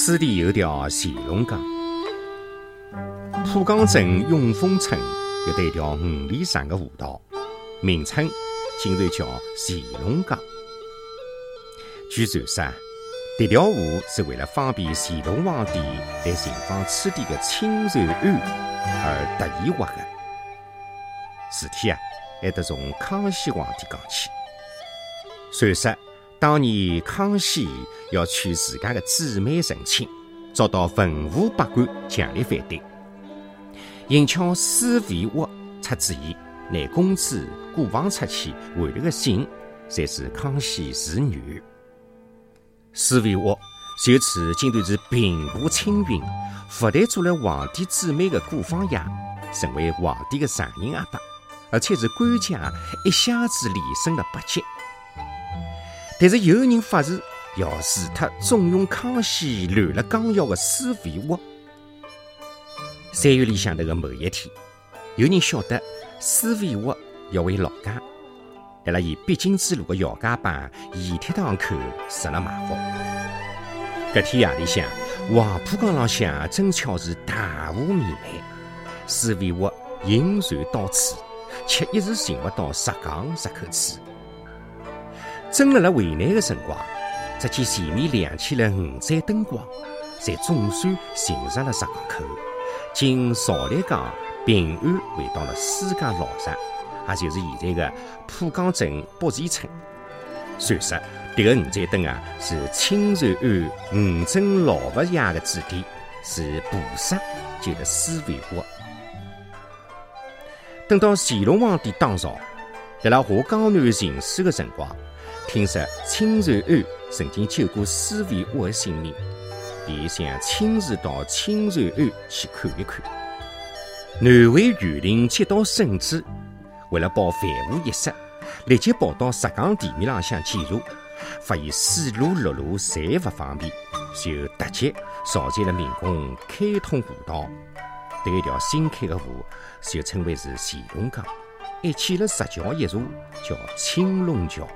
此地有条乾隆江，浦江镇永丰村有一条五里长的河道，名称竟然叫乾隆江。据传说，这条河是为了方便乾隆皇帝来寻访此地的青瑞庵而特意挖的。事体啊，还得从康熙皇帝讲起。传说当年康熙要娶自家的姊妹成亲，遭到文武百官强烈反对。银巧施肥沃出主意，拿公主过房出去回了个信，才是康熙嗣女。施维沃就此竟然是平步青云，不但做了皇帝姊妹的过房爷，成为皇帝的上人阿爸，而且是官家一下子连升了八级。但是有人发誓要除脱重用康熙乱了纲要的施维沃。三月里向头的某一天，有人晓得施维沃要回老家。在了伊必经之路的姚家浜盐铁塘口设了埋伏。搿天夜里向，黄浦江浪向正巧是大雾弥漫，施维沃引船到此，却一时寻勿到石港入口处。正辣辣为难的辰光，只见前面亮起了五盏灯光，才总算寻着了石港口，经朝立江平安回到了私家老宅。也就是现在的浦江镇北前村。传说这个五盏灯啊，是清瑞庵五尊老佛爷的指点，是菩萨就的施维沃。等到乾隆皇帝当朝，在辣下江南行驶的辰光，听说青瑞庵曾经救过施维沃的性命，便想亲自到青瑞庵去看一看。南位园林接到圣旨。为了保凡无一失，立即跑到石岗地面浪向检查，发现水路、陆路侪勿方便，就特急召集了民工开通河道。这一条新开的河就称为是乾隆江，还建了石桥一座，叫青龙桥。